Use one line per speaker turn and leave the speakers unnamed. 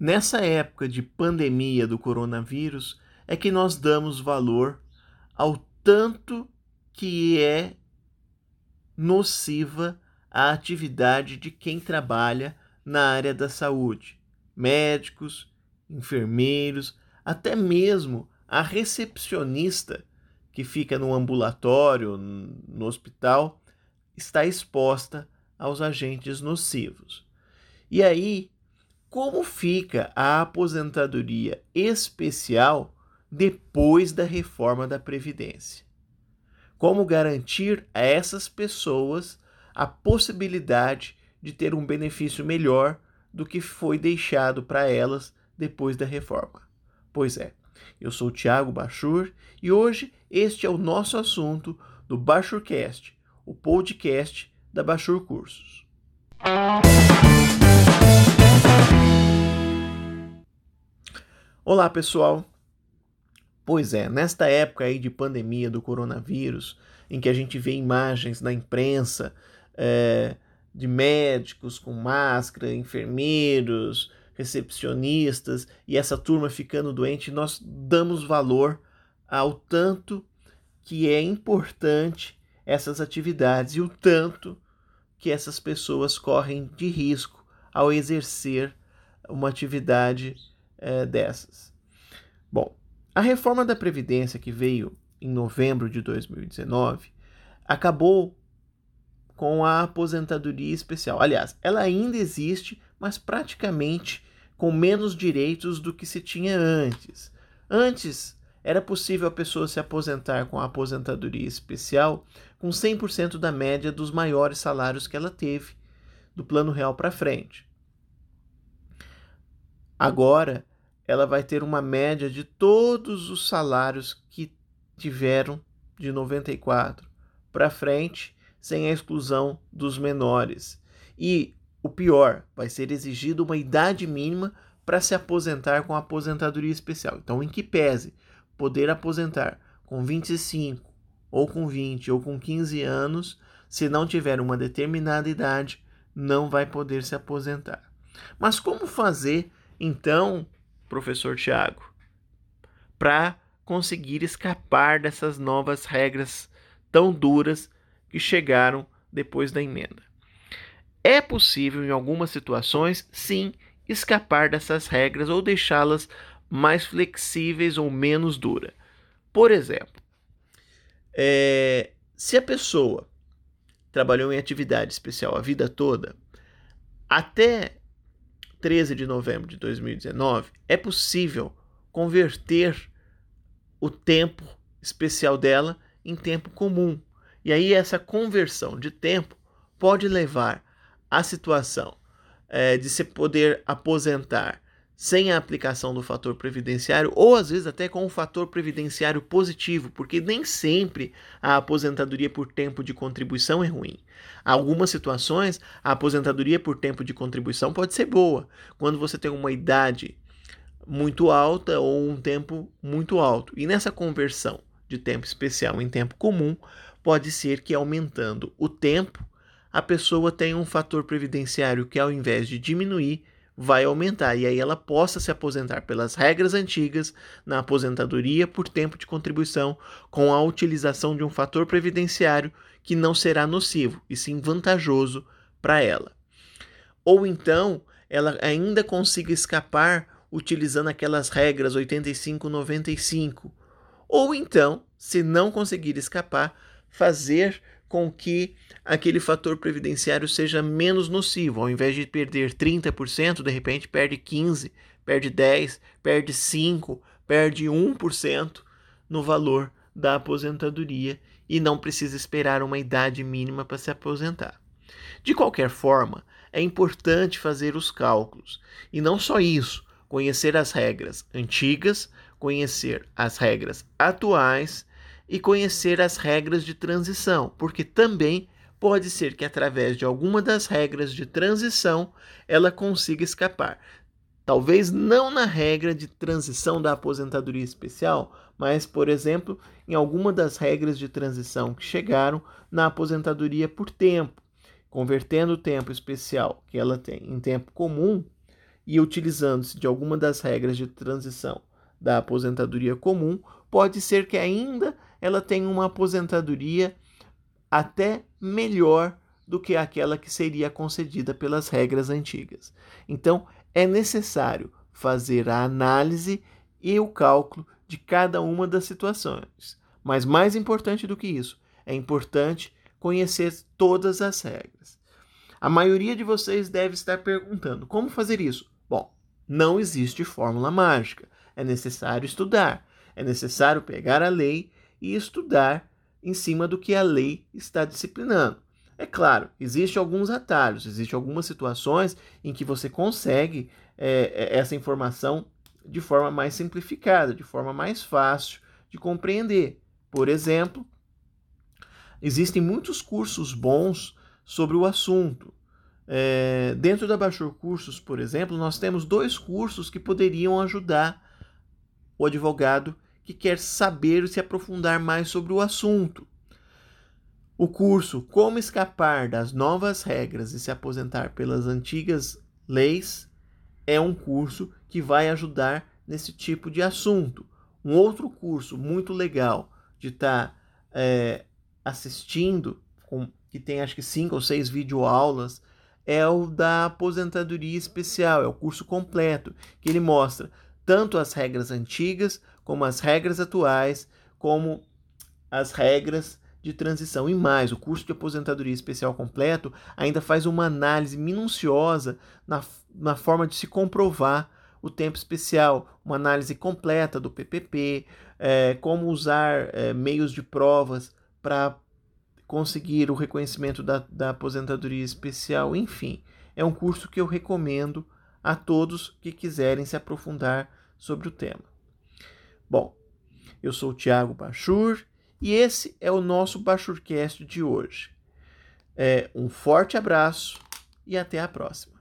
Nessa época de pandemia do coronavírus, é que nós damos valor ao tanto que é nociva a atividade de quem trabalha na área da saúde, médicos, enfermeiros, até mesmo a recepcionista que fica no ambulatório, no hospital, está exposta aos agentes nocivos. E aí, como fica a aposentadoria especial depois da reforma da Previdência? Como garantir a essas pessoas a possibilidade de ter um benefício melhor do que foi deixado para elas depois da reforma? Pois é, eu sou Tiago Bachur e hoje este é o nosso assunto do Bachurcast, o podcast da Bachur Cursos. Olá, pessoal. Pois é, nesta época aí de pandemia do coronavírus, em que a gente vê imagens na imprensa é, de médicos com máscara, enfermeiros, recepcionistas e essa turma ficando doente, nós damos valor ao tanto que é importante essas atividades e o tanto que essas pessoas correm de risco ao exercer uma atividade é, dessas. Bom, a reforma da Previdência que veio em novembro de 2019 acabou com a aposentadoria especial. Aliás, ela ainda existe, mas praticamente com menos direitos do que se tinha antes. Antes, era possível a pessoa se aposentar com a aposentadoria especial com 100% da média dos maiores salários que ela teve do plano real para frente. Agora, ela vai ter uma média de todos os salários que tiveram de 94 para frente, sem a exclusão dos menores. E o pior, vai ser exigido uma idade mínima para se aposentar com aposentadoria especial. Então, em que pese poder aposentar com 25 ou com 20 ou com 15 anos, se não tiver uma determinada idade, não vai poder se aposentar. Mas como fazer então professor Tiago, para conseguir escapar dessas novas regras tão duras que chegaram depois da emenda. É possível, em algumas situações, sim, escapar dessas regras ou deixá-las mais flexíveis ou menos duras. Por exemplo, é, se a pessoa trabalhou em atividade especial a vida toda, até 13 de novembro de 2019, é possível converter o tempo especial dela em tempo comum. E aí, essa conversão de tempo pode levar à situação é, de se poder aposentar sem a aplicação do fator previdenciário, ou às vezes até com o fator previdenciário positivo, porque nem sempre a aposentadoria por tempo de contribuição é ruim. Algumas situações, a aposentadoria por tempo de contribuição pode ser boa, quando você tem uma idade muito alta ou um tempo muito alto. E nessa conversão de tempo especial em tempo comum, pode ser que aumentando o tempo, a pessoa tenha um fator previdenciário que ao invés de diminuir, vai aumentar e aí ela possa se aposentar pelas regras antigas na aposentadoria por tempo de contribuição com a utilização de um fator previdenciário que não será nocivo e sim vantajoso para ela. Ou então ela ainda consiga escapar utilizando aquelas regras 85-95. Ou então, se não conseguir escapar, fazer com que aquele fator previdenciário seja menos nocivo. Ao invés de perder 30%, de repente perde 15%, perde 10%, perde 5%, perde 1% no valor da aposentadoria e não precisa esperar uma idade mínima para se aposentar. De qualquer forma, é importante fazer os cálculos. E não só isso, conhecer as regras antigas, conhecer as regras atuais e conhecer as regras de transição, porque também pode ser que através de alguma das regras de transição ela consiga escapar. Talvez não na regra de transição da aposentadoria especial, mas, por exemplo, em alguma das regras de transição que chegaram na aposentadoria por tempo, convertendo o tempo especial que ela tem em tempo comum e utilizando-se de alguma das regras de transição da aposentadoria comum, pode ser que ainda ela tenha uma aposentadoria até melhor do que aquela que seria concedida pelas regras antigas. Então, é necessário fazer a análise e o cálculo de cada uma das situações. Mas mais importante do que isso, é importante conhecer todas as regras. A maioria de vocês deve estar perguntando: como fazer isso? Bom, não existe fórmula mágica. É necessário estudar, é necessário pegar a lei e estudar em cima do que a lei está disciplinando. É claro, existem alguns atalhos, existem algumas situações em que você consegue é, essa informação de forma mais simplificada, de forma mais fácil de compreender. Por exemplo, existem muitos cursos bons sobre o assunto. É, dentro da Baixor Cursos, por exemplo, nós temos dois cursos que poderiam ajudar o advogado que quer saber se aprofundar mais sobre o assunto. O curso Como Escapar das Novas Regras e se Aposentar pelas Antigas Leis é um curso que vai ajudar nesse tipo de assunto. Um outro curso muito legal de estar tá, é, assistindo, com, que tem acho que cinco ou seis videoaulas, é o da aposentadoria especial, é o curso completo, que ele mostra tanto as regras antigas como as regras atuais, como as regras de transição. E mais, o curso de aposentadoria especial completo ainda faz uma análise minuciosa na, na forma de se comprovar o tempo especial, uma análise completa do PPP, é, como usar é, meios de provas para conseguir o reconhecimento da, da aposentadoria especial, enfim. É um curso que eu recomendo a todos que quiserem se aprofundar sobre o tema. Bom, eu sou o Tiago Bachur e esse é o nosso Bachurcast de hoje. É, um forte abraço e até a próxima.